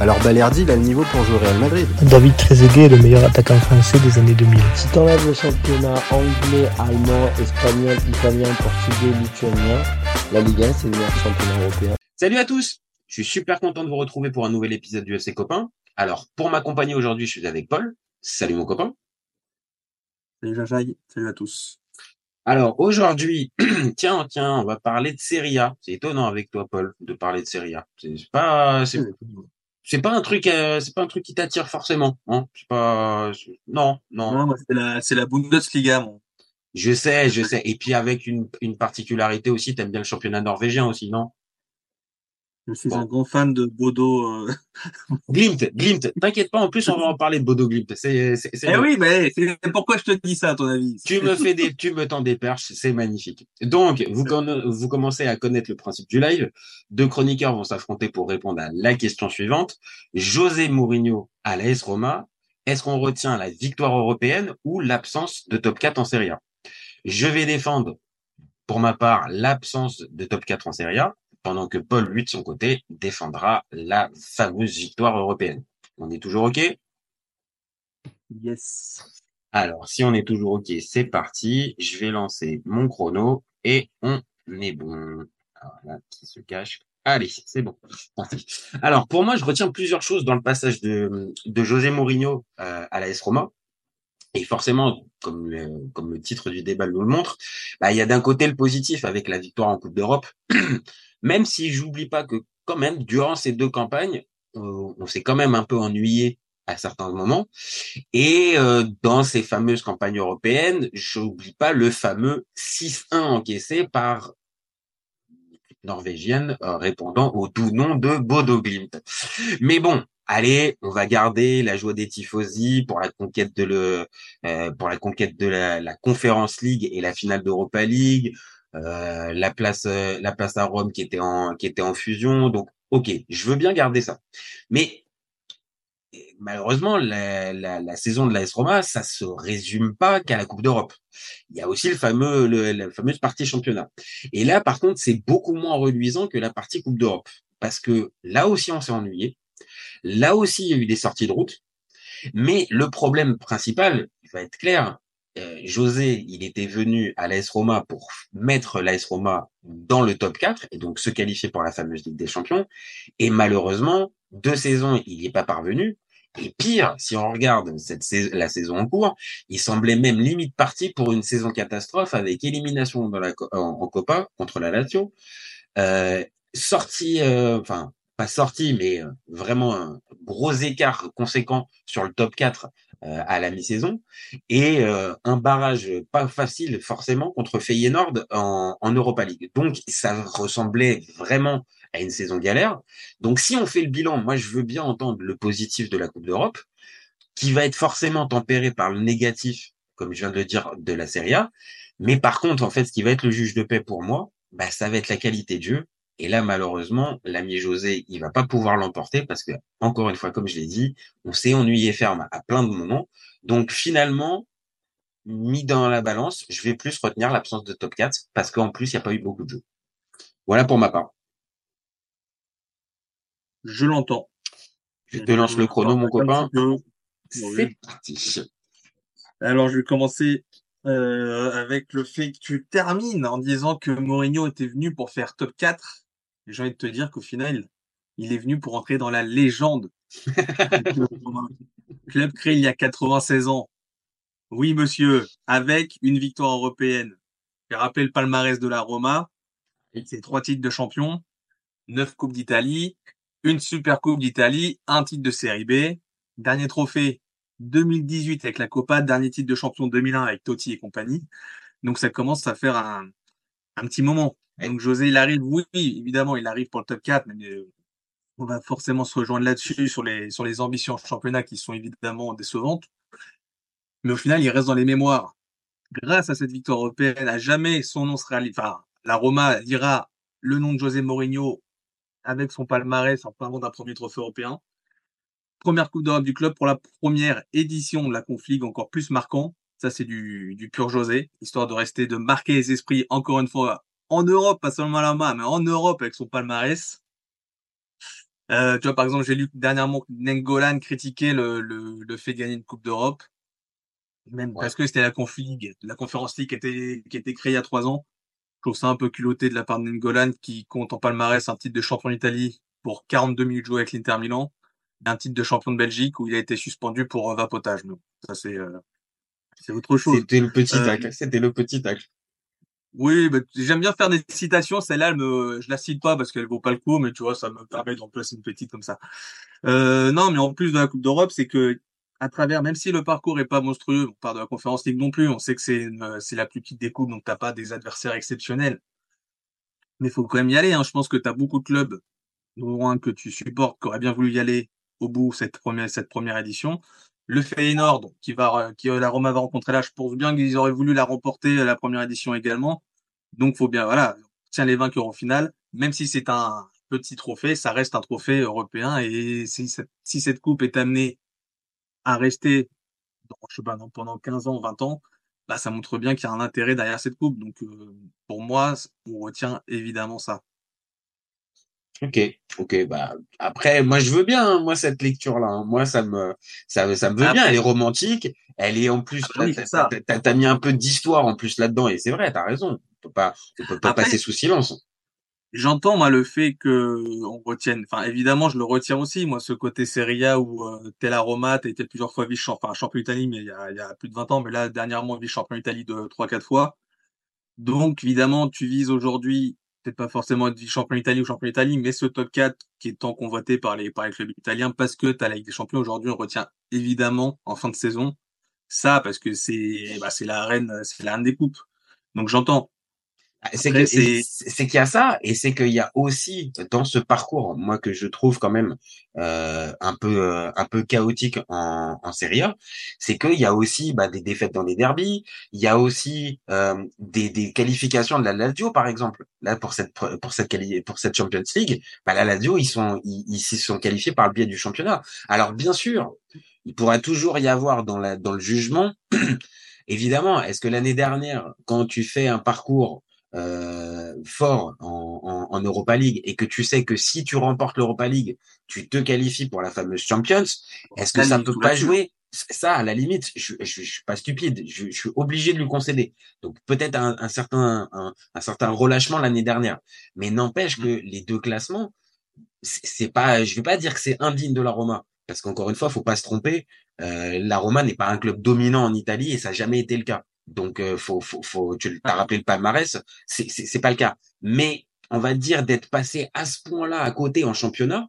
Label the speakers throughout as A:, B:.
A: alors Balerdi, il a le niveau pour jouer au Real Madrid.
B: David Trezeguet est le meilleur attaquant français des années 2000.
C: Si t'enlèves le championnat anglais, allemand, espagnol, italien, portugais, lituanien, la Ligue 1, c'est le meilleur championnat européen.
D: Salut à tous Je suis super content de vous retrouver pour un nouvel épisode du FC Copain. Alors, pour m'accompagner aujourd'hui, je suis avec Paul. Salut mon copain.
E: Salut Jajaï, salut à tous.
D: Alors aujourd'hui, tiens, tiens, on va parler de Serie A. C'est étonnant avec toi, Paul, de parler de Serie A. C'est pas, c'est, c'est pas un truc, euh, c'est pas un truc qui t'attire forcément. Hein c'est pas, non, non.
E: Non, c'est la, c'est la Bundesliga, moi.
D: Je sais, je sais. Et puis avec une, une particularité aussi, t'aimes bien le championnat norvégien aussi, non?
E: Je suis un grand fan de Bodo. Euh...
D: Glimt, Glimt. T'inquiète pas, en plus, on va en parler de Bodo Glimt. C'est, c'est,
E: eh oui, mais c'est pourquoi je te dis ça, à ton avis.
D: Tu me fais des, tu me tends des perches, c'est magnifique. Donc, vous, vous commencez à connaître le principe du live. Deux chroniqueurs vont s'affronter pour répondre à la question suivante. José Mourinho à l'AS Roma. Est-ce qu'on retient la victoire européenne ou l'absence de top 4 en Serie A? Je vais défendre, pour ma part, l'absence de top 4 en Serie A pendant que Paul, lui, de son côté, défendra la fameuse victoire européenne. On est toujours OK?
E: Yes.
D: Alors, si on est toujours OK, c'est parti. Je vais lancer mon chrono et on est bon. Alors là, qui se cache? Allez, c'est bon. Alors, pour moi, je retiens plusieurs choses dans le passage de, de José Mourinho euh, à la S Roma. Et forcément, comme le, comme le titre du débat nous le montre, bah, il y a d'un côté le positif avec la victoire en Coupe d'Europe, même si j'oublie pas que quand même, durant ces deux campagnes, euh, on s'est quand même un peu ennuyé à certains moments. Et euh, dans ces fameuses campagnes européennes, j'oublie pas le fameux 6-1 encaissé par norvégienne euh, répondant au doux nom de Bodo Glimt. Mais bon, allez, on va garder la joie des tifosi pour la conquête de le pour la conquête de la, la Conference League et la finale d'Europa League, euh, la place euh, la place à Rome qui était en qui était en fusion. Donc ok, je veux bien garder ça, mais malheureusement, la, la, la, saison de l'AS Roma, ça se résume pas qu'à la Coupe d'Europe. Il y a aussi le fameux, le, la fameuse partie championnat. Et là, par contre, c'est beaucoup moins reluisant que la partie Coupe d'Europe. Parce que là aussi, on s'est ennuyé. Là aussi, il y a eu des sorties de route. Mais le problème principal, il va être clair, euh, José, il était venu à l'AS Roma pour mettre l'AS Roma dans le top 4 et donc se qualifier pour la fameuse Ligue des Champions. Et malheureusement, deux saisons, il n'y est pas parvenu. Et pire, si on regarde cette la saison en cours, il semblait même limite parti pour une saison catastrophe avec élimination la, en, Copa contre la Lazio, euh, sortie, euh, enfin pas sortie, mais euh, vraiment un gros écart conséquent sur le top 4 euh, à la mi-saison et euh, un barrage pas facile forcément contre Feyenoord en, en Europa League. Donc ça ressemblait vraiment à une saison galère. Donc si on fait le bilan, moi je veux bien entendre le positif de la Coupe d'Europe, qui va être forcément tempéré par le négatif, comme je viens de le dire, de la Serie A. Mais par contre, en fait, ce qui va être le juge de paix pour moi, bah, ça va être la qualité de jeu. Et là, malheureusement, l'ami José, il va pas pouvoir l'emporter parce que, encore une fois, comme je l'ai dit, on s'est ennuyé ferme à plein de moments. Donc finalement, mis dans la balance, je vais plus retenir l'absence de top 4 parce qu'en plus, il n'y a pas eu beaucoup de jeux. Voilà pour ma part.
E: Je l'entends.
D: Je te lance le chrono, mon copain. C'est parti.
E: Alors, je vais commencer euh, avec le fait que tu termines en disant que Mourinho était venu pour faire top 4. J'ai envie de te dire qu'au final, il est venu pour entrer dans la légende. Club créé il y a 96 ans. Oui, monsieur, avec une victoire européenne. J'ai rappelé le palmarès de la Roma. C'est trois titres de champion, neuf coupes d'Italie, une super coupe d'Italie, un titre de série B, dernier trophée 2018 avec la Copa, dernier titre de champion 2001 avec Totti et compagnie. Donc ça commence à faire un, un petit moment. Donc José, il arrive, oui, évidemment, il arrive pour le top 4, mais euh, on va forcément se rejoindre là-dessus sur les, sur les ambitions championnat qui sont évidemment décevantes. Mais au final, il reste dans les mémoires. grâce à cette victoire européenne, à jamais son nom sera, enfin, la Roma dira le nom de José Mourinho avec son palmarès en parlant d'un premier trophée européen. Première Coupe d'Europe du club pour la première édition de la Conf League, encore plus marquant. Ça, c'est du, du pur José, histoire de rester, de marquer les esprits, encore une fois, en Europe, pas seulement main, mais en Europe avec son palmarès. Euh, tu vois, par exemple, j'ai lu dernièrement Nengolan critiquer le, le, le fait de gagner une Coupe d'Europe. Même parce que c'était la Conf League, la Conférence League qui était, qui était créée il y a trois ans. Je trouve ça un peu culotté de la part de Nengolan qui compte en palmarès un titre de champion d'Italie pour 42 minutes jouées avec l'Inter Milan et un titre de champion de Belgique où il a été suspendu pour vapotage. Donc, ça, c'est, euh, c'est autre chose.
D: C'était le petit
E: Euh,
D: tacle. C'était le petit tacle.
E: Oui, j'aime bien faire des citations. Celle-là, elle me, je la cite pas parce qu'elle vaut pas le coup, mais tu vois, ça me permet d'en placer une petite comme ça. Euh, non, mais en plus de la Coupe d'Europe, c'est que à travers, même si le parcours est pas monstrueux, on part de la Conférence League non plus, on sait que c'est c'est la plus petite des coupes, donc t'as pas des adversaires exceptionnels. Mais faut quand même y aller. Hein. Je pense que t'as beaucoup de clubs, dont un que tu supportes, qui auraient bien voulu y aller au bout cette première cette première édition. Le Feyenoord, qui va, qui la Roma va rencontrer là, je pense bien qu'ils auraient voulu la remporter la première édition également. Donc faut bien, voilà, tiens les vainqueurs en finale, même si c'est un petit trophée, ça reste un trophée européen et si cette, coupe est amenée à rester, dans, je sais pendant 15 ans, 20 ans, bah ça montre bien qu'il y a un intérêt derrière cette coupe. Donc euh, pour moi, on retient évidemment ça.
D: Ok, ok, bah après, moi je veux bien, hein, moi cette lecture-là, hein. moi ça me, ça, ça me veut bien. Elle est romantique, elle est en plus,
E: Ah oui,
D: t'as-
E: c'est ça.
D: t'as- t'as t'as mis un peu d'histoire en plus là-dedans et c'est vrai, t'as raison. On peut pas, on peut pas
E: Après-
D: passer sous silence.
E: J'entends moi le fait que on retienne, enfin évidemment je le retiens aussi moi ce côté Serie A où euh, t'es la Roma, t'as été plusieurs fois vice champion, enfin champion d'Italie mais il y a, il y a plus de 20 ans, mais là dernièrement vice champion d'Italie de trois quatre fois. Donc évidemment tu vises aujourd'hui peut-être pas forcément être vice champion d'Italie ou champion d'Italie, mais ce top 4 qui est tant convoité par les par les clubs italiens parce que t'as la Ligue des Champions aujourd'hui on retient évidemment en fin de saison ça parce que c'est bah, la reine c'est la reine des coupes. Donc j'entends.
D: C'est que-
E: c'est-
D: qu'il y a ça et c'est qu'il y a aussi dans ce parcours, moi que je trouve quand même euh, un peu euh, un peu chaotique en, en Serie A, c'est qu'il y a aussi bah, des défaites dans les derbies, il y a aussi euh, des, des qualifications de la Lazio par exemple. Là pour cette pour cette quali- pour cette Champions League, bah, la Lazio ils sont ils ils s'y sont qualifiés par le biais du championnat. Alors bien sûr, il pourra toujours y avoir dans la dans le jugement Évidemment, est-ce que l'année dernière, quand tu fais un parcours euh, fort en, en, en Europa League et que tu sais que si tu remportes l'Europa League, tu te qualifies pour la fameuse Champions, est-ce que ça
E: limite,
D: peut pas jouer? Ça, à la limite, je, je, je suis pas stupide, je, je suis obligé de lui concéder. Donc peut-être un, un certain un, un certain relâchement l'année dernière, mais n'empêche
E: Mm.
D: que les deux classements, c'est c'est pas, je vais pas dire que c'est indigne de la Roma, parce qu'encore une fois, faut pas se tromper. Euh, la Roma n'est pas un club dominant en Italie et ça n'a jamais été le cas. Donc, euh, faut, faut, faut, tu as rappelé le palmarès, c'est, c'est, c'est pas le cas. Mais on va dire d'être passé à ce point-là à côté en championnat,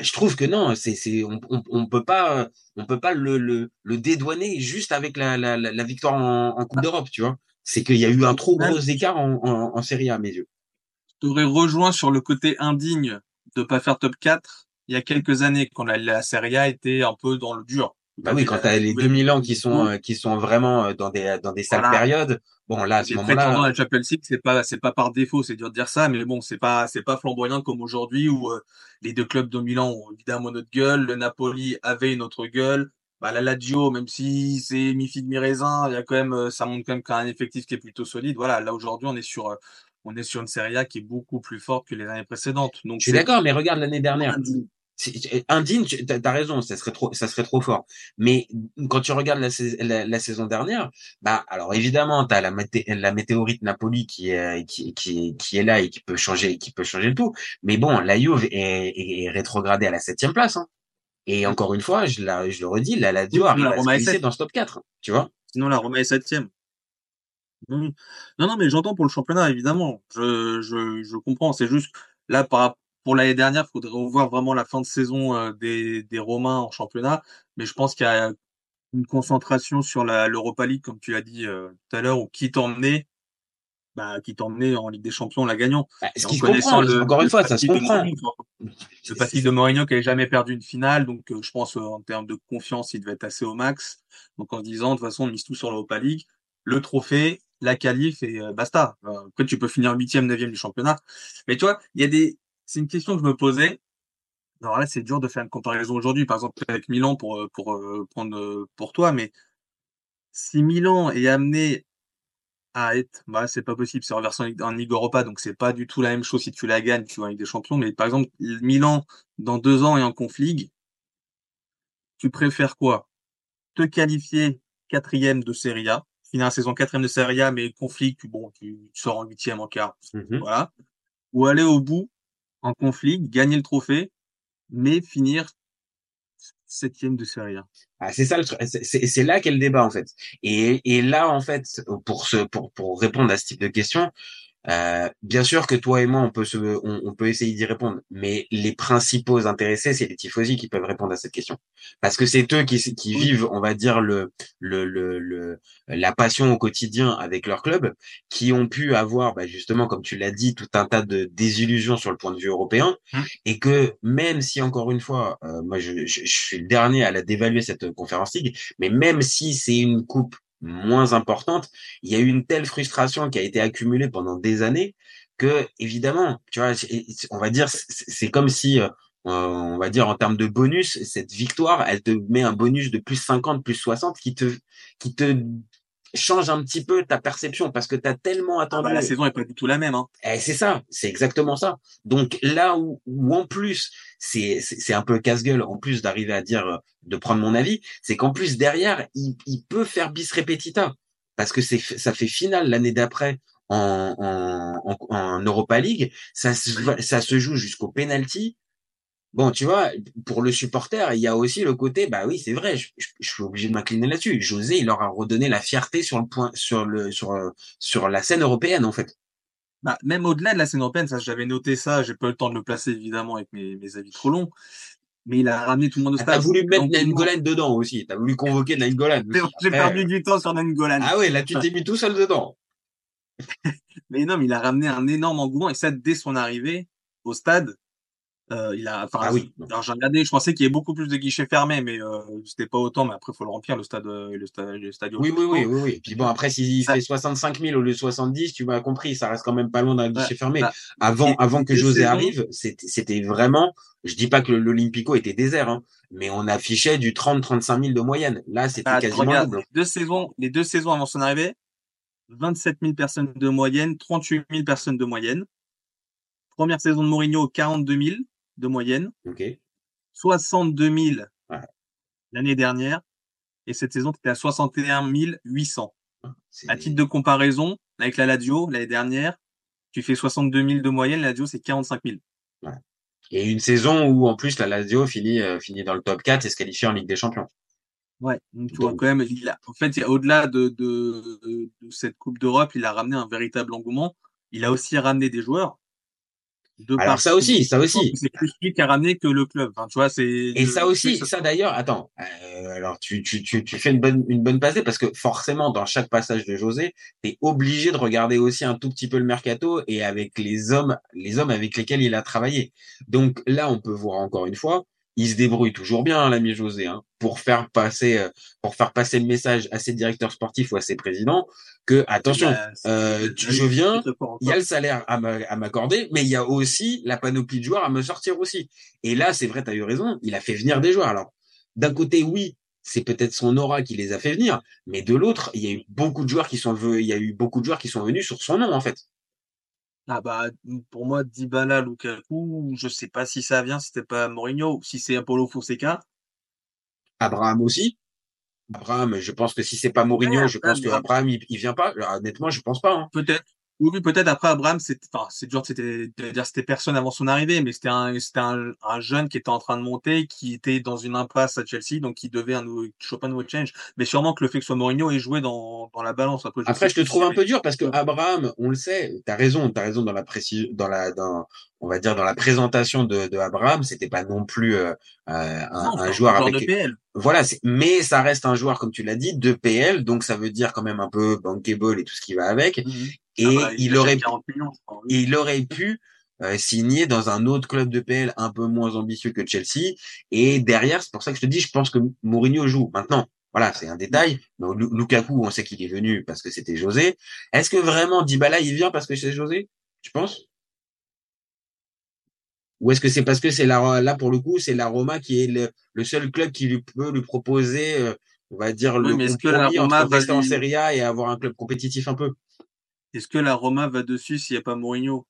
D: je trouve que non, c'est, c'est, on, on, on peut pas, on peut pas le, le, le dédouaner juste avec la, la, la, victoire en, en Coupe d'Europe, tu vois. C'est qu'il y a eu un trop gros écart en, en, en Serie A, à mes yeux.
E: t'aurais rejoint sur le côté indigne de pas faire top 4 il y a quelques années quand la, la Serie A était un peu dans le dur.
D: Bah oui, quand t'as les 2000 ans qui sont euh, qui sont vraiment euh, dans des dans des sales
E: Voilà.
D: périodes, bon là à ce
E: Les prétendants à
D: moment-là,
E: la Champions League, c'est pas c'est pas par défaut, c'est dur de dire ça, mais bon, c'est pas c'est pas flamboyant comme aujourd'hui où euh, les deux clubs dominants ont évidemment notre gueule, le Napoli avait une autre gueule. Bah la Lazio, même si c'est mi figue mi raisin, il y a quand même euh, ça montre quand même qu'un effectif qui est plutôt solide. Voilà, là aujourd'hui, on est sur euh, on est sur une Serie A qui est beaucoup plus forte que les années précédentes. Donc
D: je suis d'accord, mais regarde l'année dernière.
E: Indigne.
D: C'est- Indigne, tu- t'as t'as raison, ça serait trop, ça serait trop fort. Mais quand tu regardes la, sais- la, la saison dernière, bah alors évidemment t'as la, mété- la météorite Napoli qui est qui, qui, qui est là et qui peut changer, qui peut changer le tout. Mais bon, la Juve est, rétrogradée à la septième place. Hein. Et encore une fois, je, la, je le redis, la Lazio
E: Oui,
D: arrive à se dans ce top 4, tu vois.
E: Sinon, la Roma est septième. Non, non, non, mais j'entends pour le championnat, évidemment. Je, je, je comprends. C'est juste, là, par, pour l'année dernière, il faudrait revoir vraiment la fin de saison euh, des, des Romains en championnat. Mais je pense qu'il y a une concentration sur la, l'Europa League, comme tu l'as dit euh, tout à l'heure, ou qui t'emmenait, bah, qui t'emmenait en Ligue des Champions la gagnant.
D: Bah, ce qui comprend, encore une fois, ça se comprend.
E: Le passif de Mourinho qui avait jamais perdu une finale, donc euh, je pense euh, en termes de confiance, il devait être assez au max. Donc en se disant, de toute façon, on mise tout sur l'Europa League. le trophée, la qualif et euh, basta. Euh, Après, tu peux finir huitième, neuvième du championnat. Mais tu vois, il y a des, c'est une question que je me posais. Alors là, c'est dur de faire une comparaison aujourd'hui, par exemple avec Milan pour euh, pour euh, prendre euh, pour toi, mais si Milan est amené à être, bah c'est pas possible, c'est en Ligue- en Ligue Europa, donc c'est pas du tout la même chose si tu la gagnes, tu vas en Ligue des Champions. Mais par exemple, Milan dans deux ans est en conf Ligue, tu préfères quoi? Te qualifier quatrième de Serie A, finir la saison quatrième de Serie A, mais conflit, tu, bon, tu, tu sors en huitième, en quart,
D: Mhm.
E: voilà. Ou aller au bout en conflit, gagner le trophée, mais finir septième de Serie A.
D: Ah, c'est ça le truc. C'est- là qu'est le débat en fait. Et, et là en fait, pour pour pour répondre à ce type de questions, euh, bien sûr que toi et moi on peut se on, on peut essayer d'y répondre, mais les principaux intéressés c'est les tifosi qui peuvent répondre à cette question. Parce que c'est eux qui qui vivent on va dire le le le, le la passion au quotidien avec leur club, qui ont pu avoir bah, justement comme tu l'as dit tout un tas de désillusions sur le point de vue européen et que même si encore une fois euh, moi je, je, je suis le dernier à la dévaluer cette conférence ligue, mais même si c'est une coupe moins importante, il y a eu une telle frustration qui a été accumulée pendant des années que évidemment, tu vois, on va dire c'est comme si euh, on va dire en termes de bonus, cette victoire, elle te met un bonus de plus 50, plus 60 qui te qui te change un petit peu ta perception parce que tu as tellement attendu.
E: bah, la saison est pas du tout la même. Hein.
D: Eh, c'est ça, c'est exactement ça. Donc là où, où en plus c'est c'est c'est un peu casse-gueule en plus d'arriver à dire euh, de prendre mon avis, c'est qu'en plus derrière il, il peut faire bis repetita parce que c'est ça fait finale l'année d'après en, en, en, en Europa League, ça se, ça se joue jusqu'au penalty. Bon, tu vois, pour le supporter, il y a aussi le côté, bah oui, c'est vrai, je, je, je suis obligé de m'incliner là-dessus. José, il leur a redonné la fierté sur le point, sur le, sur, euh, sur la scène européenne, en fait.
E: Bah, même au-delà de la scène européenne, ça, j'avais noté ça, j'ai pas eu le temps de le placer, évidemment, avec mes, mes avis trop longs. Mais il a ramené tout le monde au
D: Ah,
E: stade.
D: T'as voulu mettre
E: Donc,
D: Nainggolan dedans aussi. T'as voulu convoquer Nainggolan.
E: J'ai perdu du temps sur Nainggolan.
D: Ah ouais, là, tu t'es mis tout seul dedans.
E: mais non, mais il a ramené un énorme engouement, et ça, dès son arrivée au stade, euh, il a, enfin,
D: ah oui.
E: Alors j'ai regardé, je pensais qu'il y ait beaucoup plus de guichets fermés, mais euh, c'était pas autant. Mais après, faut le remplir le stade, euh, le stade, le stade.
D: Oui, oui, oui, oui, oui. Puis bon, après, s'il ça... fait 65 000 au lieu de 70, tu m'as compris, ça reste quand même pas loin d'un guichet fermé. Bah, avant, avant que José arrive, c'était vraiment. Je dis pas que l'Olympico était désert, hein, mais on affichait du 30-35 000 de moyenne. Là, c'était bah, quasiment
E: regarde,
D: double.
E: Les deux saisons, les deux saisons avant son arrivée, 27 000 personnes de moyenne, 38 000 personnes de moyenne. Première saison de Mourinho, 42 000 de moyenne.
D: Okay.
E: 62 000
D: ouais.
E: l'année dernière. Et cette saison, tu étais à 61 800.
D: Ah,
E: à titre de comparaison, avec la Lazio, l'année dernière, tu fais 62 000 de moyenne, la Lazio, c'est 45 000.
D: Ouais. Et une saison où, en plus, la Lazio finit, euh, finit dans le top 4 et se qualifie en Ligue des Champions.
E: Ouais, donc tu vois quand même, il a, en fait, au-delà de, de, de, de cette Coupe d'Europe, il a ramené un véritable engouement. Il a aussi ramené des joueurs.
D: De Alors ça aussi, ça aussi.
E: C'est plus lui qui a ramené que le club. Enfin, tu vois, c'est.
D: Et ça aussi, ça d'ailleurs. Attends. Euh, alors tu, tu tu tu fais une bonne une bonne passée parce que forcément dans chaque passage de José, t'es obligé de regarder aussi un tout petit peu le mercato et avec les hommes les hommes avec lesquels il a travaillé. Donc là, on peut voir encore une fois, il se débrouille toujours bien, l'ami José, hein, pour faire passer euh, pour faire passer le message à ses directeurs sportifs ou à ses présidents que attention,
E: Bah,
D: euh, tu, je viens, il y a le salaire à m'accorder, mais il y a aussi la panoplie de joueurs à me sortir aussi. Et là, c'est vrai, tu as eu raison, il a fait venir des joueurs. Alors, d'un côté, oui, c'est peut-être son aura qui les a fait venir, mais de l'autre, il y a eu beaucoup de joueurs qui sont il y a eu beaucoup de joueurs qui sont venus sur son nom en fait.
E: Ah bah pour moi Dybala, Lukaku, je sais pas si ça vient, si c'était pas Mourinho, si c'est Apollo Fonseca.
D: Abraham aussi. Abraham, je pense que si c'est pas Mourinho, ouais, je pense que Abraham il, il vient pas. Honnêtement, je pense pas. Hein.
E: Peut-être. Oui, oui peut-être après Abraham, c'est enfin c'est dur c'était de dire c'était personne avant son arrivée, mais c'était un c'était un, un, jeune qui était en train de monter, qui était dans une impasse à Chelsea, donc qui devait un nouveau, choper un nouveau change. Mais sûrement que le fait que soit Mourinho ait joué dans, dans la balance.
D: Après, je, après, je te trouve un peu dur parce que Abraham, on le sait, t'as raison, t'as raison dans la précision, dans la dans on va dire dans la présentation de, de Abraham, c'était pas non plus euh, un,
E: non,
D: un joueur avec
E: de PL.
D: Voilà, mais ça reste un joueur comme tu l'as dit de PL, donc ça veut dire quand même un peu bankable et tout ce qui va avec.
E: Mmh.
D: Et
E: ah bah,
D: il,
E: il,
D: aurait
E: millions,
D: et il aurait pu euh, signer dans un autre club de PL un peu moins ambitieux que Chelsea. Et derrière, c'est pour ça que je te dis, je pense que Mourinho joue. Maintenant, voilà, c'est un détail. Mais Lukaku, on sait qu'il est venu parce que c'était José. Est-ce que vraiment Dybala, il vient parce que c'est José? Tu penses? Ou est-ce que c'est parce que c'est la, là pour le coup, c'est la Roma qui est le, seul club qui lui peut lui proposer, euh, on va dire, le compromis entre rester en Serie A et avoir un club compétitif un peu?
E: Est-ce que la Roma va dessus s'il n'y a pas Mourinho?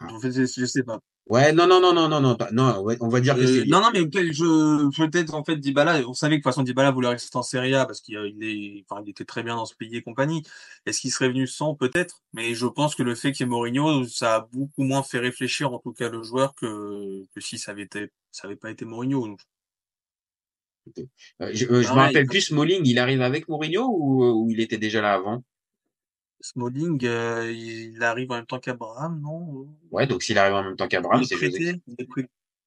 E: Ah. En fait, je sais pas.
D: Ouais, non, non, non, non, non, non, non, on va dire que
E: euh, Non, non, mais je, peut-être, en fait, Dybala, on savait que de toute façon, Dybala voulait rester en Serie A parce qu'il est, enfin, il était très bien dans ce pays et compagnie. Est-ce qu'il serait venu sans? Peut-être? Mais je pense que le fait qu'il y ait Mourinho, ça a beaucoup moins fait réfléchir, en tout cas, le joueur que, que si ça avait été, ça avait pas été Mourinho. Donc.
D: Euh, je, euh, je me rappelle plus, Smalling, il arrive avec Mourinho ou, ou il était déjà là avant?
E: Smalling, euh, il arrive en même temps qu'Abraham, non?
D: Ouais, donc s'il arrive en même temps qu'Abraham, c'est José.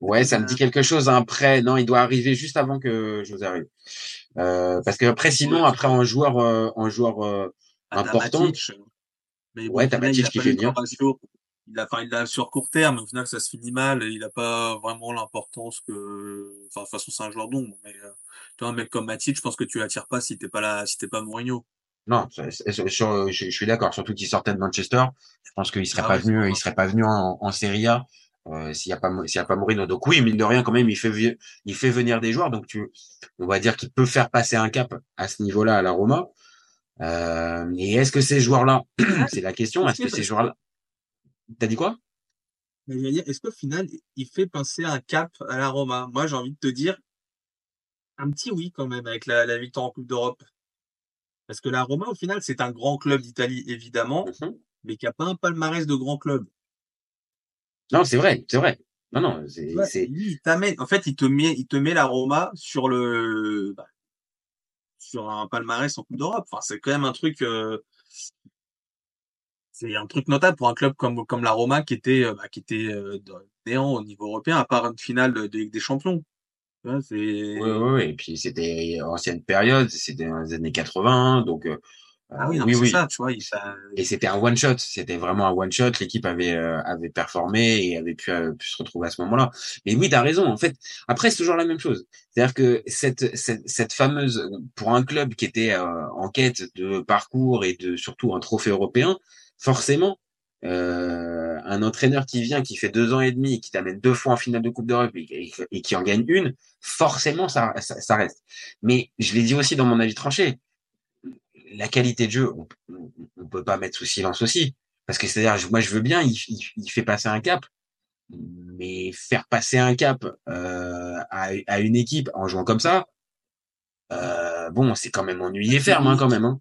D: Ouais, ça me dit quelque chose après. Non, il doit arriver juste avant que José arrive. Euh, parce que après, sinon, après en joueur, euh, en joueur euh, ah, important. Mais ouais, t'as Matic qui fait bien.
E: Il a, enfin, il a sur court terme, au final, ça se finit mal. Il a pas vraiment l'importance que, enfin, de toute façon, c'est un joueur d'ombre. Mais, euh, tu vois, un mec comme Matic, je pense que tu l'attires pas si t'es pas là, si t'es pas Mourinho.
D: Non, je, suis d'accord. Surtout qu'il sortait de Manchester, je pense qu'il serait ah pas venu, il serait pas venu en, en Serie A euh, s'il y a pas s'il y a pas Mourinho. Donc oui, mine de rien, quand même, il fait il fait venir des joueurs. Donc tu, on va dire qu'il peut faire passer un cap à ce niveau-là à la Roma. Euh, et est-ce que ces joueurs-là, c'est la question, est-ce que ces joueurs-là, t'as dit quoi?
E: Est-ce qu'au final, il fait passer un cap à la Roma? Moi, j'ai envie de te dire un petit oui quand même avec la, la victoire en Coupe d'Europe. Parce que la Roma, au final, c'est un grand club d'Italie, évidemment, mmh mais qui n'a pas un palmarès de grand club.
D: Non, c'est vrai, c'est vrai. Non, non, c'est.
E: il t'amène. En fait, il te met, il te met la Roma sur le, bah, sur un palmarès en Coupe d'Europe. Enfin, c'est quand même un truc. Euh, c'est un truc notable pour un club comme comme la Roma qui était euh, bah, qui était euh, néant au niveau européen à part une finale de Ligue des Champions.
D: Oui, oui, et puis c'était ancienne période, c'était dans les années 80, donc euh,
E: ah oui, oui, oui. ça, tu vois. Ça...
D: Et c'était un one shot, c'était vraiment un one shot. L'équipe avait euh, avait performé et avait pu, euh, pu se retrouver à ce moment-là. Mais oui, t'as raison. En fait, après c'est toujours la même chose. C'est-à-dire que cette, cette cette fameuse pour un club qui était en quête de parcours et de surtout un trophée européen, forcément, euh, un entraîneur qui vient, qui fait deux ans et demi, qui t'amène deux fois en finale de Coupe d'Europe et, qui en gagne une, forcément ça, ça, reste. Mais je l'ai dit aussi dans mon avis tranché, la qualité de jeu, on, on peut pas mettre sous silence aussi, parce que c'est-à-dire, moi je veux bien, il, il, fait passer un cap, mais faire passer un cap euh, à, à, une équipe en jouant comme ça, euh, bon, c'est quand même ennuyé ferme hein, quand même. Hein.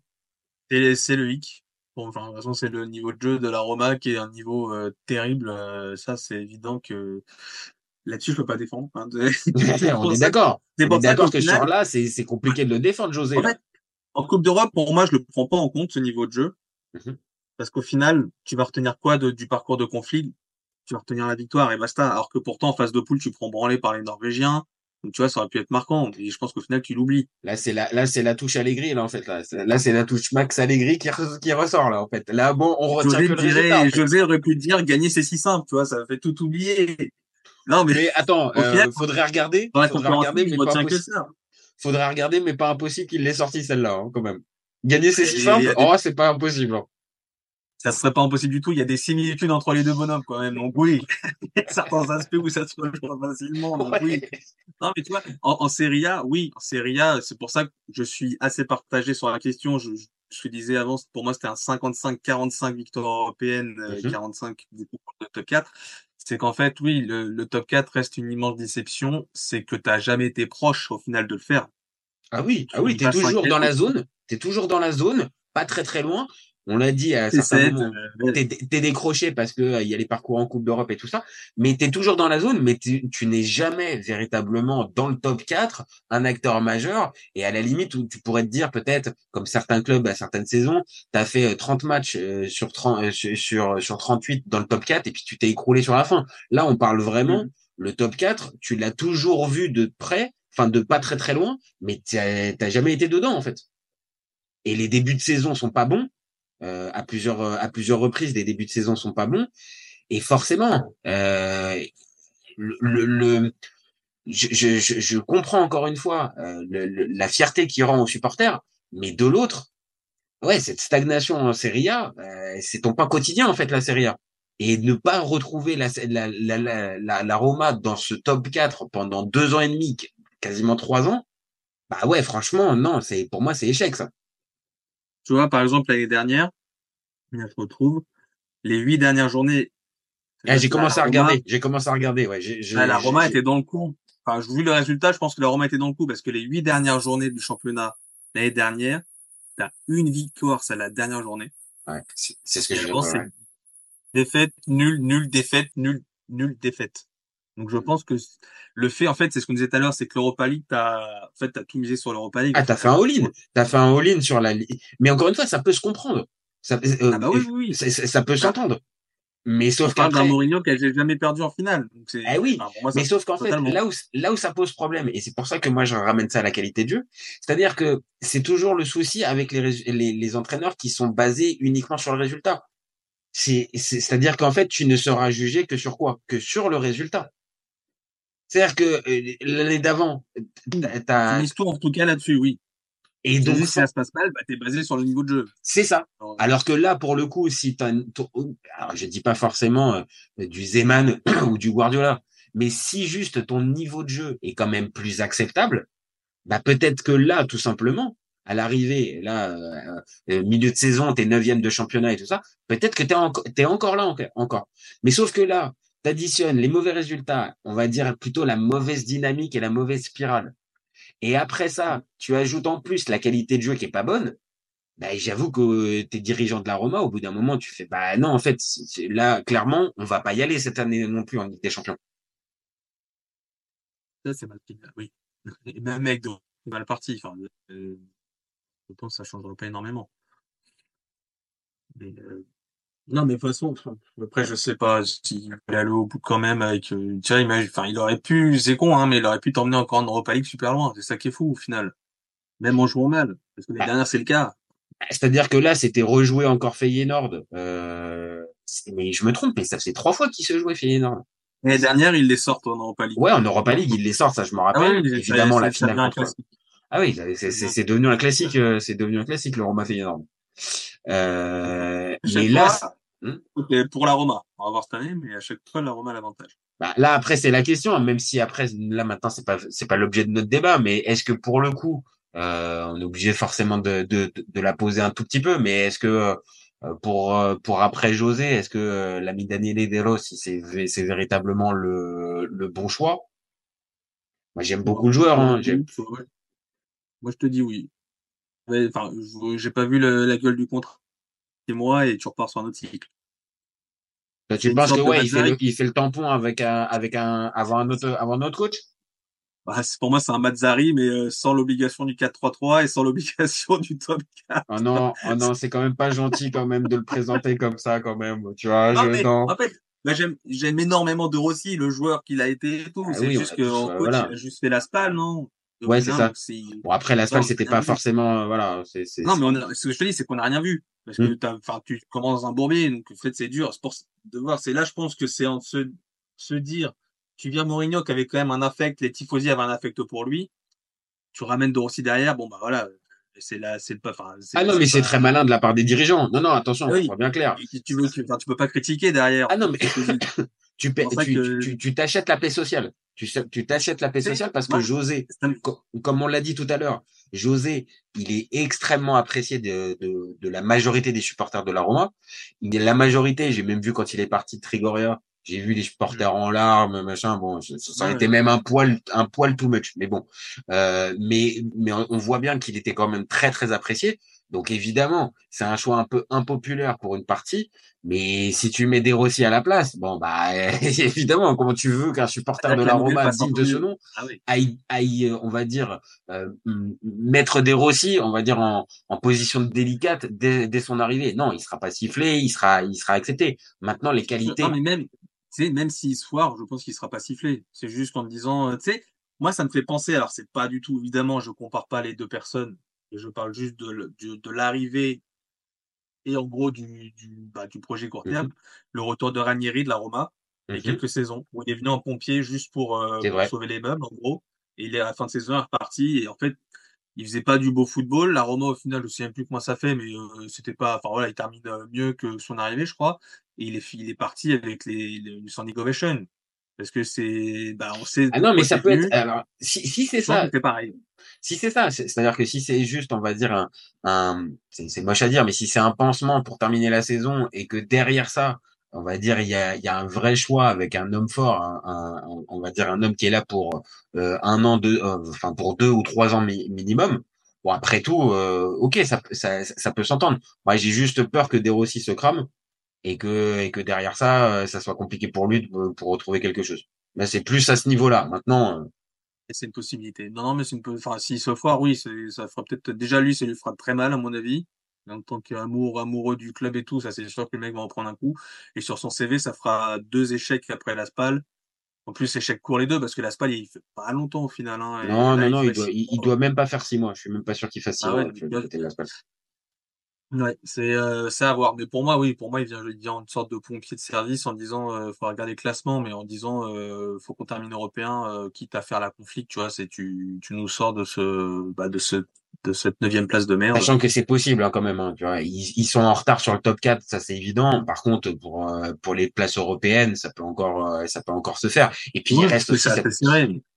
E: C'est le hic. Bon, enfin, de toute façon, c'est le niveau de jeu de la Roma qui est un niveau euh, terrible. Euh, ça, c'est évident que là-dessus, je peux pas défendre. Hein,
D: on est d'accord. C'est d'accord que sur là, c'est compliqué de le défendre, José.
E: En, fait, en Coupe d'Europe, pour moi, je le prends pas en compte ce niveau de jeu, mmh parce qu'au final, tu vas retenir quoi de, du parcours de conflit? Tu vas retenir la victoire et basta. Alors que pourtant, en phase de poule, tu prends branlé par les Norvégiens, donc tu vois, ça aurait pu être marquant. Et je pense qu'au final, tu l'oublies.
D: Là, c'est la, là, c'est la touche Allegri, là, en fait. Là, là c'est la touche Max Allegri qui, qui ressort, là, en fait. Là, bon, on retient José que le résultat,
E: José aurait pu dire gagner, c'est si simple, tu vois, ça fait tout oublier.
D: Non, mais, mais attends, euh, faudrait regarder. Faudrait regarder, mais pas que ça. Faudrait regarder, mais pas impossible qu'il l'ait sorti celle-là, hein, quand même. Gagner, c'est si simple? Oh, c'est pas impossible. Hein
E: ça serait pas impossible du tout. Il y a des similitudes entre les deux bonhommes quand même. Donc oui, il y a certains aspects où ça se rejoint facilement. Donc oui. Non mais tu vois, en, en Serie A, oui, en Serie A, c'est pour ça que je suis assez partagé sur la question. Je, je, je disais avant, pour moi c'était un 55-45 victoire européenne, mm -hmm. 45 du coup de top 4. C'est qu'en fait, oui, le, le, top 4 reste une immense déception. C'est que tu jamais été proche au final de le faire.
D: Ah oui, ah oui, t'es toujours dans la zone. T'es toujours dans la zone, pas très très loin. On l'a dit à certains moments. Euh, t'es, décroché parce que euh, il y a les parcours en Coupe d'Europe et tout ça, mais t'es toujours dans la zone, mais tu n'es jamais véritablement dans le top 4, un acteur majeur. Et à la limite, où tu pourrais te dire peut-être, comme certains clubs à certaines saisons, t'as fait 30 euh, matchs sur 30, sur, sur 38 dans le top 4 et puis tu t'es écroulé sur la fin. Là, on parle vraiment, mmh. le top 4, tu l'as toujours vu de près, enfin de pas très très loin, mais t'as jamais été dedans en fait. Et les débuts de saison sont pas bons euh, à plusieurs à plusieurs reprises. Les débuts de saison sont pas bons et forcément euh, le, le, je, je, je, comprends encore une fois euh, le- le- la fierté qui rend aux supporters, mais de l'autre, ouais, cette stagnation en Serie A, euh, c'est ton pain quotidien en fait la Serie A. Et ne pas retrouver la, la, la, la, la, dans ce top 4 pendant deux ans et demi, quasiment trois ans, bah ouais, franchement, non, c'est pour moi c'est échec ça.
E: Tu vois, par exemple, l'année dernière, je retrouve, les huit dernières journées.
D: Ah, j'ai commencé à regarder, j'ai commencé à regarder, ouais. j'ai- j'ai-
E: Ah, la
D: j'ai-
E: Roma
D: j'ai-
E: était dans le coup. Enfin, je- vu le résultat, je pense que la Roma était dans le coup parce que les huit dernières journées du championnat l'année dernière, t'as une victoire, c'est la dernière journée.
D: Ouais, c'est ce que
E: c'est
D: dire.
E: défaite, nul, nul, défaite, nul, nul, défaite. Donc, je pense que le fait, en fait, c'est ce qu'on disait tout à l'heure, c'est que l'Europa League, t'as, en fait, t'as tout misé sur l'Europa League.
D: Ah, t'as fait un all-in. T'as fait un all-in sur la ligue. Mais encore une fois, ça peut se comprendre. Ça, euh,
E: Ah bah oui, oui, oui.
D: ça, peut s'entendre. Mais sauf
E: parle d'un
D: qu'après,
E: Mourinho qui a jamais perdu en finale. Donc
D: Eh oui,
E: enfin, moi,
D: mais sauf qu'en fait, là où, là où ça pose problème, et c'est pour ça que moi je ramène ça à la qualité de jeu, c'est-à-dire que c'est toujours le souci avec les, les, les entraîneurs qui sont basés uniquement sur le résultat. C'est, c'est- c'est-à-dire qu'en fait, tu ne seras jugé que sur quoi? Que sur le résultat. C'est-à-dire que euh, l'année d'avant, t'as-
E: Tu
D: t'as,
E: mises tout en tout cas là-dessus, oui.
D: et
E: Donc, si ça se passe mal, bah, t'es basé sur le niveau de jeu.
D: c'est ça.
E: Alors,
D: Alors que là, pour le coup, si t'as, une- ton- alors je dis pas forcément euh, du Zeman ou du Guardiola, mais si juste ton niveau de jeu est quand même plus acceptable, bah peut-être que là, tout simplement, à l'arrivée, là, euh, euh, milieu de saison, t'es neuvième de championnat et tout ça, peut-être que t'es encore, t'es encore là enco- encore. Mais sauf que là, t'additionnes les mauvais résultats, on va dire plutôt la mauvaise dynamique et la mauvaise spirale. Et après ça, tu ajoutes en plus la qualité de jeu qui est pas bonne. Bah, j'avoue que t'es dirigeant de la Roma, au bout d'un moment, tu fais, bah non, en fait, là, clairement, on va pas y aller cette année non plus en Ligue des Champions.
E: Ça, c'est mal pris, oui. Et même avec de mal parti. Enfin, euh, je pense que ça changera pas énormément. Mais, euh, non, mais de toute façon, après, je sais pas s'il allait aller au bout quand même avec, euh, tu vois, imagine- enfin, il aurait pu, c'est con, hein, mais il aurait pu t'emmener encore en Europa League super loin. C'est ça qui est fou, au final. Même en jouant mal. Parce que les
D: Bah.
E: dernières, c'est le cas.
D: C'est-à-dire que là, c'était rejouer encore Feyenoord. Euh, c'est- mais je me trompe, mais ça fait trois fois qu'il se jouait Feyenoord.
E: L'année dernière, ils les sortent en Europa League.
D: Ouais, en Europa League, il les sort, ça je me
E: Ah
D: rappelle.
E: oui, ça-
D: Évidemment,
E: ça-
D: la
E: ça
D: finale.
E: devient un
D: contre-
E: classique.
D: Ah oui, c'est c'est- c'est devenu un classique, euh, c'est devenu un classique le Roma Feyenoord. Euh, mais là,
E: ok, pour la Roma. On va voir cette année, mais à chaque fois, la Roma a l'avantage.
D: Bah, là après c'est la question, même si après là maintenant c'est pas c'est pas l'objet de notre débat, mais est-ce que pour le coup euh, on est obligé forcément de, de de la poser un tout petit peu, mais est-ce que euh, pour euh, pour après José, est-ce que euh, l'ami Daniele De Rossi c'est c'est véritablement le le bon choix? Moi j'aime beaucoup le joueur, hein.
E: Moi, je te dis oui. Enfin, j'ai pas vu le- la gueule du contrat. C'est moi et tu repars sur un autre cycle.
D: Toi,
E: C'est
D: tu penses que ouais il fait le, il fait le tampon avec un avec un avant un autre avant un autre coach?
E: Bah, pour moi, c'est un Mazzari, mais euh, sans l'obligation du 4-3-3 et sans l'obligation du top 4.
D: Oh non, oh non, c'est quand même pas gentil quand même de le présenter comme ça quand même, tu vois,
E: Non,
D: je
E: mais,
D: non.
E: en fait, bah, j'aime, j'aime énormément de Rossi, le joueur qu'il a été et tout.
D: Ah
E: c'est
D: oui,
E: juste
D: on a
E: que
D: tous,
E: en
D: euh,
E: coach,
D: voilà.
E: il a juste fait la spal, non?
D: Ouais, c'est ça. Bon après l'asphalte c'était pas forcément euh, voilà, c'est c'est
E: Non, mais on a, ce que je te dis, c'est qu'on n'a rien vu. Parce que
D: Mm.
E: t'as, enfin, tu commences dans un bourbier, donc en fait, c'est dur. C'est pour de voir. C'est là, je pense que c'est en se, se dire, tu viens Mourinho qui avait quand même un affect, les tifosi avaient un affect pour lui. Tu ramènes De Rossi derrière, bon, bah voilà. C'est là, c'est pas, enfin,
D: Ah non, mais c'est très malin de la part des dirigeants. Non, non, attention,
E: Oui.
D: bien clair.
E: Tu veux, tu peux pas critiquer derrière.
D: Ah non, mais tu paies- tu,
E: que-
D: tu, tu t'achètes la paix sociale. Tu tu t'achètes la paix sociale parce que José, comme on l'a dit tout à l'heure, José, il est extrêmement apprécié de, de, de la majorité des supporters de la Roma. Il est la majorité, j'ai même vu quand il est parti de Trigoria, j'ai vu les supporters en larmes, machin. Bon, ça, ça a
E: Ouais.
D: été même un poil, un poil too much. Mais bon, euh, mais mais on voit bien qu'il était quand même très très apprécié. Donc évidemment, c'est un choix un peu impopulaire pour une partie, mais si tu mets des Rossi à la place, bon bah évidemment, comment tu veux qu'un supporter de
E: la
D: Roma digne
E: de
D: ce nom
E: Ah oui.
D: aille, aille, on va dire, euh, mettre des Rossi, on va dire en, en position délicate dès, dès son arrivée. Non, il sera pas sifflé, il sera, il sera accepté. Maintenant, les qualités.
E: Non, mais même, tu sais, même s'il se foire, je pense qu'il sera pas sifflé. C'est juste en me disant, euh, tu sais, moi, ça me fait penser, alors c'est pas du tout, évidemment, je compare pas les deux personnes, et je parle juste de, l- de, de l'arrivée et en gros du, du, bah, du projet court terme,
D: Mhm.
E: le retour de Ranieri de la Roma. il y a quelques saisons, où il est venu en pompier juste pour, euh, pour sauver les meubles, en gros. Et il est à la fin de saison, il est reparti. Et en fait, il faisait pas du beau football. La Roma, au final, je sais même plus comment ça fait, mais euh, c'était pas. Enfin voilà, il termine euh, mieux que son arrivée, je crois. Et il est, il est parti avec les, les le Standing Ovation. Parce que c'est, bah, on sait.
D: Ah non, mais ça peut
E: venu.
D: être. Alors, si, si c'est ça,
E: c'est pareil.
D: si c'est ça, c'est- c'est-à-dire que si c'est juste, on va dire un, un c'est moche à dire, mais si c'est un pansement pour terminer la saison et que derrière ça, on va dire il y a, il y a un vrai choix avec un homme fort, un, on va dire un homme qui est là pour euh, un an, deux, euh, enfin pour deux ou trois ans mi- minimum. Bon après tout, euh, ok, ça, peut- ça, ça peut s'entendre. Moi j'ai juste peur que Derossi se crame et que et que derrière ça, euh, ça soit compliqué pour lui de- pour retrouver quelque chose. Mais c'est plus à ce niveau-là. Maintenant. euh,
E: c'est une possibilité. Non, non, mais c'est une Enfin, s'il se foire, oui, ça fera peut-être. Déjà, lui, ça lui fera très mal, à mon avis. En tant qu'amour, amoureux du club et tout, ça, c'est sûr que le mec va en prendre un coup. Et sur son CV, ça fera deux échecs après la SPAL. En plus, échec court les deux, parce que la SPAL, il fait pas longtemps au final. Hein,
D: Non, non, non, il doit,
E: six
D: il, doit même pas faire six mois. Je suis même pas sûr qu'il fasse six
E: Ah
D: mois
E: ouais,
D: côté de la Spal.
E: Ouais, c'est euh, c'est à voir. Mais pour moi, oui, pour moi, il vient, il vient une sorte de pompier de service en disant, euh, faut regarder le classement, mais en disant, euh, faut qu'on termine européen, euh, quitte à faire la conflit, tu vois, c'est tu, tu nous sors de ce, bah, de ce, de cette neuvième place de merde.
D: Sachant que c'est possible hein, quand même. Hein, tu vois, ils, ils sont en retard sur le top 4, ça c'est évident. Par contre, pour euh, pour les places européennes, ça peut encore euh, ça peut encore se faire. Et puis il reste aussi cette,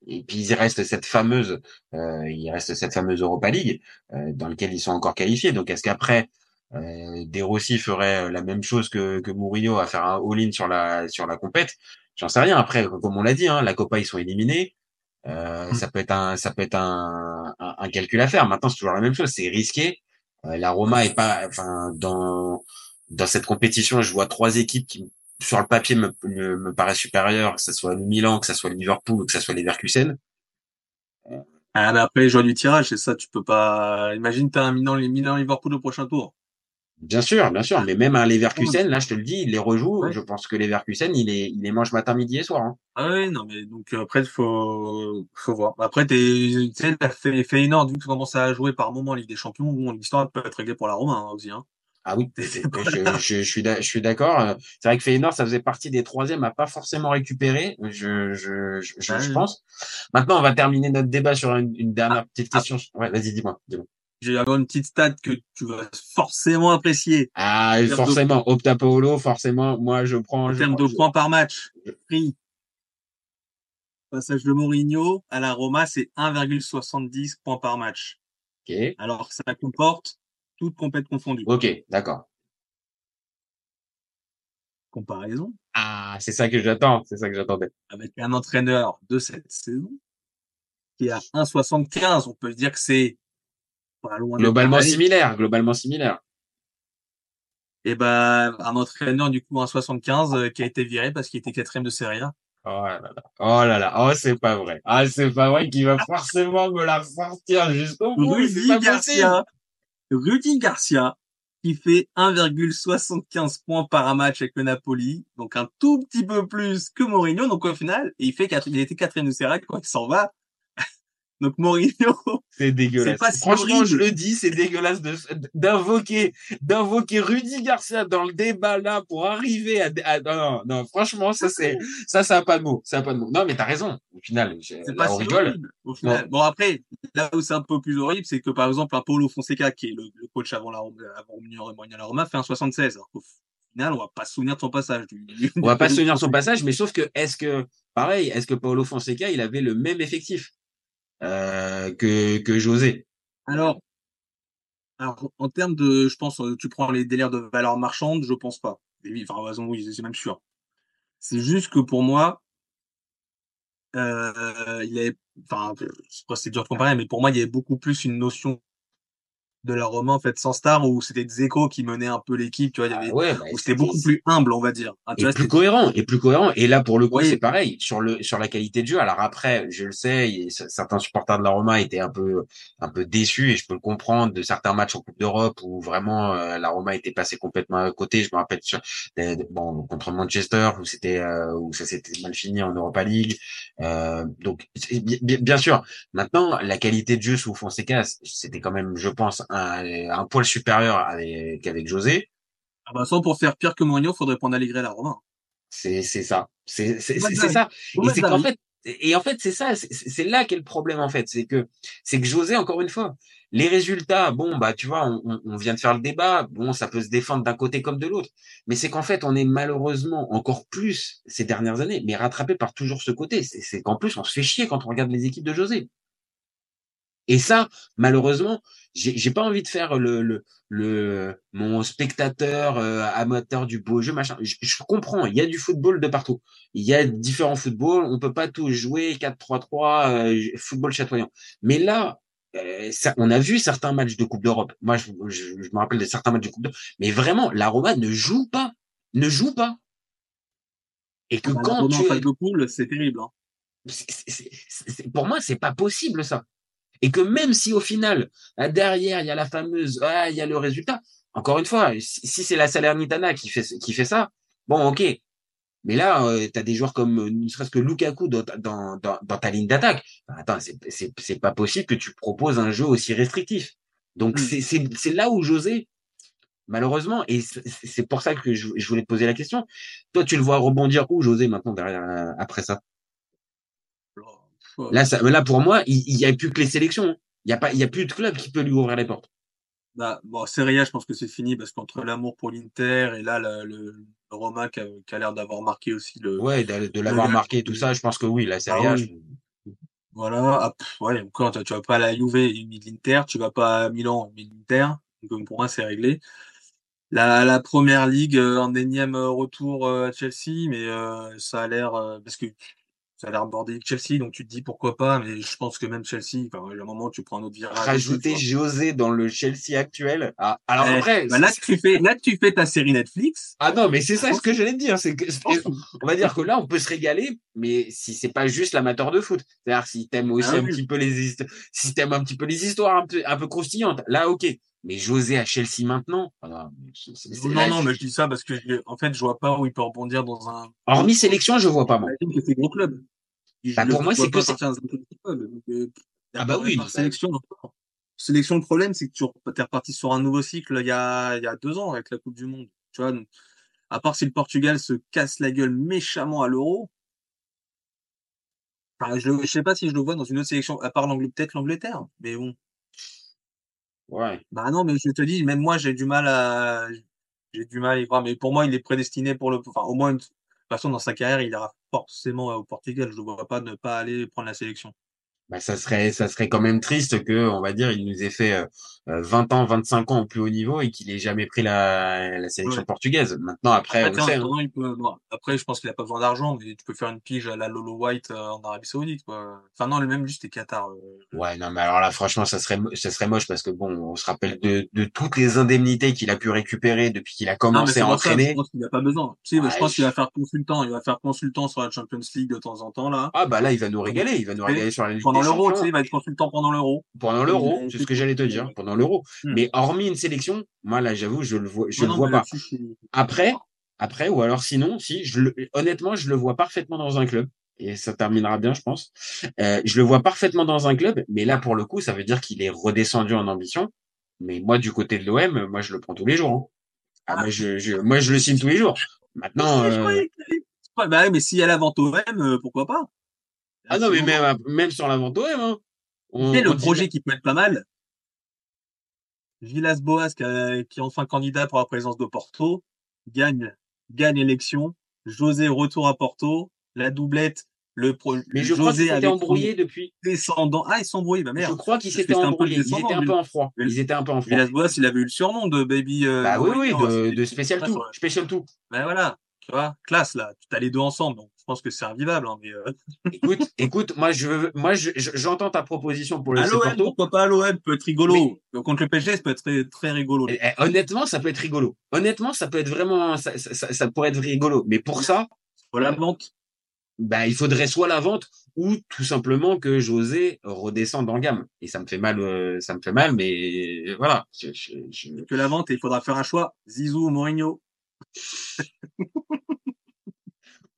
D: et puis il reste cette fameuse euh, il reste cette fameuse Europa League euh, dans laquelle ils sont encore qualifiés. Donc est-ce qu'après euh, De Rossi ferait la même chose que que Mourinho à faire un all-in sur la sur la compète? J'en sais rien. Après, comme on l'a dit, hein, la Copa ils sont éliminés. Euh,
E: Mm.
D: ça peut être un ça peut être un, un, un calcul à faire. Maintenant c'est toujours la même chose. C'est risqué. Euh, la Roma est pas enfin dans dans cette compétition. Je vois trois équipes qui sur le papier me, me, me paraissent supérieures, que ce soit le Milan, que ce soit le Liverpool, ou que ce soit les Leverkusen.
E: Ah, mais après, les du tirage, c'est ça, tu peux pas, imagine, t'as un Milan, les Milan Liverpool au prochain tour.
D: Bien sûr, bien sûr, mais même un Leverkusen, là, je te le dis, il les rejoue.
E: Ouais.
D: Je pense que Leverkusen, il est, il les mange matin, midi et soir. Hein.
E: Ah ouais, non, mais donc euh, après, il faut, faut voir. Après, t'es, tu sais, t'as fait Feyenoord, vu que tu commences à jouer par moment en Ligue des Champions, bon, l'histoire peut être réglée pour la Roma hein, aussi. Hein.
D: Ah oui, je, je, suis, d'a- je suis d'accord. Euh, C'est vrai que Feyenoord, ça faisait partie des troisièmes à pas forcément récupérer, je, je, je, je,
E: Ah oui.
D: pense. Maintenant, on va terminer notre débat sur une, une dernière petite
E: ah.
D: question. Ouais, vas-y, dis-moi. dis-moi.
E: Je vais avoir une petite stat que tu vas forcément apprécier.
D: Ah, forcément, Opta Paolo, forcément, moi, je prends.
E: En termes de points par match, prix. Passage de Mourinho à la Roma, c'est 1,70 points par match.
D: Ok,
E: Alors, ça comporte toutes compètes confondues.
D: ok, d'accord.
E: Comparaison
D: Ah, c'est ça que j'attends, c'est ça que j'attendais.
E: avec un entraîneur de cette saison qui est à 1,75. On peut dire que c'est pas loin. d'être
D: Globalement similaire, globalement similaire.
E: Et ben, un entraîneur du coup 1,75 euh, qui a été viré parce qu'il était quatrième de Serie A.
D: Oh là là, oh là là, oh c'est pas vrai. Ah c'est pas vrai qu'il va forcément me la ressortir jusqu'au bout.
E: Rudy
D: pas
E: Garcia, Rudy Garcia, qui fait 1,75 points par un match avec le Napoli, donc un tout petit peu plus que Mourinho. Donc au final, il fait quatre, il était quatrième de Serie A quand il s'en va. Donc Mourinho,
D: C'est dégueulasse.
E: C'est pas si
D: Franchement,
E: horrible.
D: je le dis, c'est dégueulasse de- d'invoquer, d'invoquer Rudy Garcia dans le débat là pour arriver à, à- non, non, non, franchement, ça c'est, ça, ça a pas de mots, ça a pas de mots. Non, mais t'as raison. Au final,
E: c'est
D: là,
E: pas
D: on
E: si
D: rigole.
E: horrible. Au final. Bon après, là où c'est un peu plus horrible, c'est que par exemple un Paulo Fonseca, qui est le, le coach avant la avant Mourinho à la Roma, fait un 76. Alors qu'au final, on va pas se souvenir de son passage. Du, du-
D: On va pas se souvenir de son passage, mais sauf que, est-ce que, pareil, est-ce que Paulo Fonseca, il avait le même effectif, euh, que, que José?
E: Alors, alors, en termes de, je pense, euh, tu prends les délires de valeur marchande, je pense pas. Et enfin, oui, c'est même sûr. C'est juste que pour moi, euh, il est, enfin, c'est dur de comparer, mais pour moi, il y avait beaucoup plus une notion de la Roma, en fait, sans star, où c'était Dzeko qui menait un peu l'équipe, tu vois, il y
D: Ah ouais, bah,
E: où c'était beaucoup plus humble, on va dire. Tu
D: et
E: vois,
D: plus cohérent et plus cohérent. Et là pour le coup
E: Oui.
D: c'est pareil. Sur le sur la qualité de jeu alors après je le sais et certains supporters de la Roma étaient un peu un peu déçus et je peux le comprendre de certains matchs en Coupe d'Europe où vraiment euh, la Roma était passée complètement à côté. Je me rappelle sur bon contre Manchester où c'était euh, où ça s'était mal fini en Europa League. Euh, donc bien sûr. Maintenant la qualité de jeu sous Fonseca c'était quand même je pense un, un poil supérieur avec qu'avec José
E: Ah bah, sans pour faire pire que Mourinho, faudrait prendre Allegri à la Roma.
D: C'est c'est ça. C'est c'est c'est ça. Et c'est qu'en fait et en fait c'est ça. C'est là qu'est le problème en fait. C'est que c'est que José encore une fois. Les résultats, bon bah tu vois, on, on vient de faire le débat. Bon, ça peut se défendre d'un côté comme de l'autre. Mais c'est qu'en fait, on est malheureusement encore plus ces dernières années, mais rattrapé par toujours ce côté. C'est qu'en plus, on se fait chier quand on regarde les équipes de José. Et ça, malheureusement, j'ai pas envie de faire le, le, le mon spectateur euh, amateur du beau jeu, machin. Je, je, comprends, il y a du football de partout. Il y a différents footballs, on peut pas tous jouer 4-3-3, euh, football chatoyant. Mais là, euh, ça, on a vu certains matchs de Coupe d'Europe. Moi, je, je, je, me rappelle de certains matchs de Coupe d'Europe. Mais vraiment, la Roma ne joue pas, ne joue pas.
E: Et que ah bah, quand tu es... de poule, c'est terrible. Hein.
D: C pour moi, c'est pas possible ça et que même si au final derrière il y a la fameuse ah il y a le résultat encore une fois si, c'est la Salernitana qui fait qui fait ça bon ok. Mais là euh, tu as des joueurs comme euh, ne serait-ce que Lukaku dans dans dans, dans ta ligne d'attaque. Attends c'est c'est c'est pas possible que tu proposes un jeu aussi restrictif. Donc c'est c'est c'est là où José malheureusement et c'est pour ça que je, voulais te poser la question. Toi tu le vois rebondir où José maintenant derrière euh, après ça? Là, ça, là pour moi, il n'y a plus que les sélections. Il n'y a pas, il y a plus de club qui peut lui ouvrir les portes.
E: Bah, bon, Serie A, je pense que c'est fini parce qu'entre l'amour pour l'Inter et là, le, le, Roma qui a, qui a l'air d'avoir marqué aussi le.
D: Ouais, de, de l'avoir marqué, tout ça, je pense que oui, la Serie A. Ah, oui. je...
E: Voilà, ah, pff, ouais, encore, tu vas pas à la Juve et l'Inter, tu vas pas à Milan et l'Inter. Donc pour moi, c'est réglé. La, la première ligue, en énième retour à Chelsea, mais euh, ça a l'air parce que ça a l'air bordé Chelsea, donc tu te dis pourquoi pas, mais je pense que même Chelsea, enfin, à un moment, tu prends un autre virage.
D: Rajouter José dans le Chelsea actuel. Ah, alors eh, après.
E: Bah là, tu fais, là, tu fais ta série Netflix.
D: Ah non, mais c'est ça ce que j'allais te dire. C'est que, on va dire que là, on peut se régaler, mais si c'est pas juste l'amateur de foot. C'est-à-dire, si t'aimes aussi ah un petit peu les, si t'aimes un petit peu les histoires un peu, un peu croustillantes, là, ok. Mais José à Chelsea maintenant?
E: non, non, mais je dis ça parce que en fait, je vois pas où il peut rebondir dans un.
D: Hormis sélection, je vois pas moi.
E: C'est gros club.
D: Bah, pour moi, c'est que ça.
E: Euh, ah bah oui. Sélection. Sélection, le problème, c'est que tu es reparti sur un nouveau cycle il y a, il y a deux ans avec la Coupe du Monde. Tu vois, donc, à part si le Portugal se casse la gueule méchamment à l'euro. Enfin, je, je sais pas si je le vois dans une autre sélection, à part l'Angleterre, peut-être l'Angleterre, mais bon.
D: Ouais.
E: Bah non, mais je te dis, même moi, j'ai du mal à, j'ai du mal à y croire. Mais pour moi, il est prédestiné pour le, enfin, au moins, une... de toute façon, dans sa carrière, il ira forcément au Portugal. Je ne vois pas ne pas aller prendre la sélection
D: bah, ça serait ça serait quand même triste que on va dire il nous ait fait euh, 20 ans 25 ans au plus haut niveau et qu'il ait jamais pris la, la sélection ouais. portugaise. Maintenant après
E: après,
D: on sait, hein.
E: il peut, bon, après je pense qu'il a pas besoin d'argent mais tu peux faire une pige à la Lolo White euh, en Arabie Saoudite quoi. Enfin non le même juste et Qatar euh...
D: ouais non mais alors là franchement ça serait ça serait moche parce que bon on se rappelle de, de toutes les indemnités qu'il a pu récupérer depuis qu'il a commencé non, à entraîner
E: ça, je pense qu'il a pas besoin. Tu sais, ouais, je pense qu'il va faire consultant il va faire consultant sur la Champions League de temps en temps là.
D: Ah bah là il va nous régaler il va nous régaler sur la Ligue
E: pendant l'Euro tu sais il va être consultant pendant l'euro.
D: Pendant l'euro, c'est ce que j'allais te dire, pendant l'euro. Hmm. Mais hormis une sélection, moi là, j'avoue, je le vois, je non, le vois pas. Après, après, ou alors sinon, si, je le, honnêtement, je le vois parfaitement dans un club. Et ça terminera bien, je pense. Euh, je le vois parfaitement dans un club, mais là, pour le coup, ça veut dire qu'il est redescendu en ambition. Mais moi, du côté de l'OM, moi, je le prends tous les jours. Hein. Ah, moi, je, je, moi, je le signe tous les jours. Maintenant. Euh...
E: Bah, mais s'il y a la vente OM, euh, pourquoi pas?
D: Ah non, mais même, même sur la vente OM, hein.
E: On, le projet qui peut être pas mal. Villas Boas, qui, qui, est enfin candidat pour la présence de Porto, gagne, gagne élection. José retour à Porto. La doublette, le
D: pro... Mais je José crois qu'ils s'étaient embrouillés depuis.
E: Descendant. Ah, ils sont embrouillés, bah merde.
D: Je crois qu'ils s'étaient embrouillés. Ils étaient un peu en froid. Ils étaient un peu en froid.
E: Villas Boas, il avait eu le surnom de Baby. Euh...
D: Bah oui, oui, de, de spécial tout. Spécial tout.
E: Ben voilà. Tu vois, classe, là. Tu as les deux ensemble. Donc pense que c'est invivable. Hein, mais euh...
D: écoute, écoute, moi je veux, moi j'entends ta proposition pour le
E: à pourquoi pas l'OM peut être rigolo. Mais... Contre le PSG, ça peut être très, très rigolo.
D: Et, et, honnêtement, ça peut être rigolo. Honnêtement, ça peut être vraiment, ça, ça, ça, ça pourrait être rigolo. Mais pour ça,
E: pour la vente,
D: bah il faudrait soit la vente ou tout simplement que José redescende en gamme. Et ça me fait mal, euh, ça me fait mal, mais voilà. Je, je, je...
E: Que la vente, et il faudra faire un choix. Zizou ou Mourinho?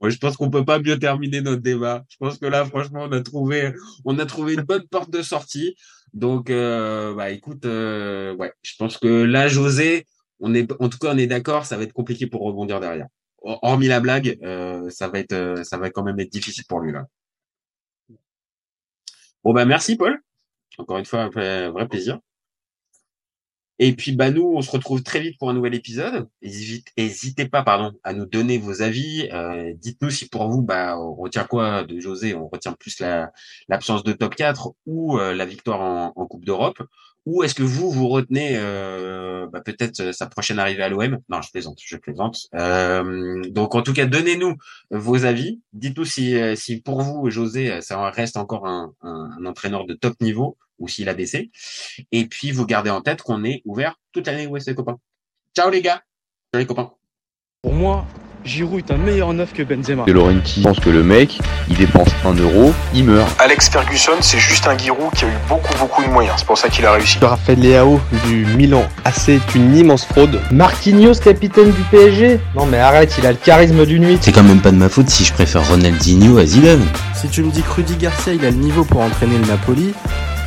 D: Moi, je pense qu'on peut pas mieux terminer notre débat. Je pense que là, franchement, on a trouvé, on a trouvé une bonne porte de sortie. Donc, euh, bah, écoute, euh, ouais, je pense que là, José, on est, en tout cas, on est d'accord, ça va être compliqué pour rebondir derrière. hormis la blague, euh, ça va être, euh, ça va quand même être difficile pour lui là. Bon bah merci Paul. Encore une fois, un vrai plaisir. Et puis bah nous, on se retrouve très vite pour un nouvel épisode. N'hésitez pas, pardon, à nous donner vos avis. Euh, Dites-nous si pour vous, bah, on retient quoi de José? On retient plus la l'absence de top 4 ou euh, la victoire en, en Coupe d'Europe? Ou est-ce que vous, vous retenez euh, bah, peut-être euh, sa prochaine arrivée à l'OM Non, je plaisante, je plaisante. Euh, donc, en tout cas, donnez-nous vos avis. Dites-nous si, si pour vous, José, ça reste encore un, un entraîneur de top niveau ou s'il a baissé. Et puis, vous gardez en tête qu'on est ouvert toute l'année, ouais, les copains. Ciao les gars Ciao les copains
F: Pour moi, Giroud est un meilleur neuf que Benzema.
G: De Laurenti pense que le mec, il dépense un euro, il meurt.
H: Alex Ferguson, c'est juste un Giroud qui a eu beaucoup beaucoup de moyens. C'est pour ça qu'il a réussi.
I: Raphaël Leao du Milan AC est une immense fraude.
J: Marquinhos, capitaine du PSG Non mais arrête, il a le charisme d'une nuit.
K: C'est quand même pas de ma faute si je préfère Ronaldinho à Zidane.
A: Si tu me dis que Rudy Garcia il a le niveau pour entraîner le Napoli,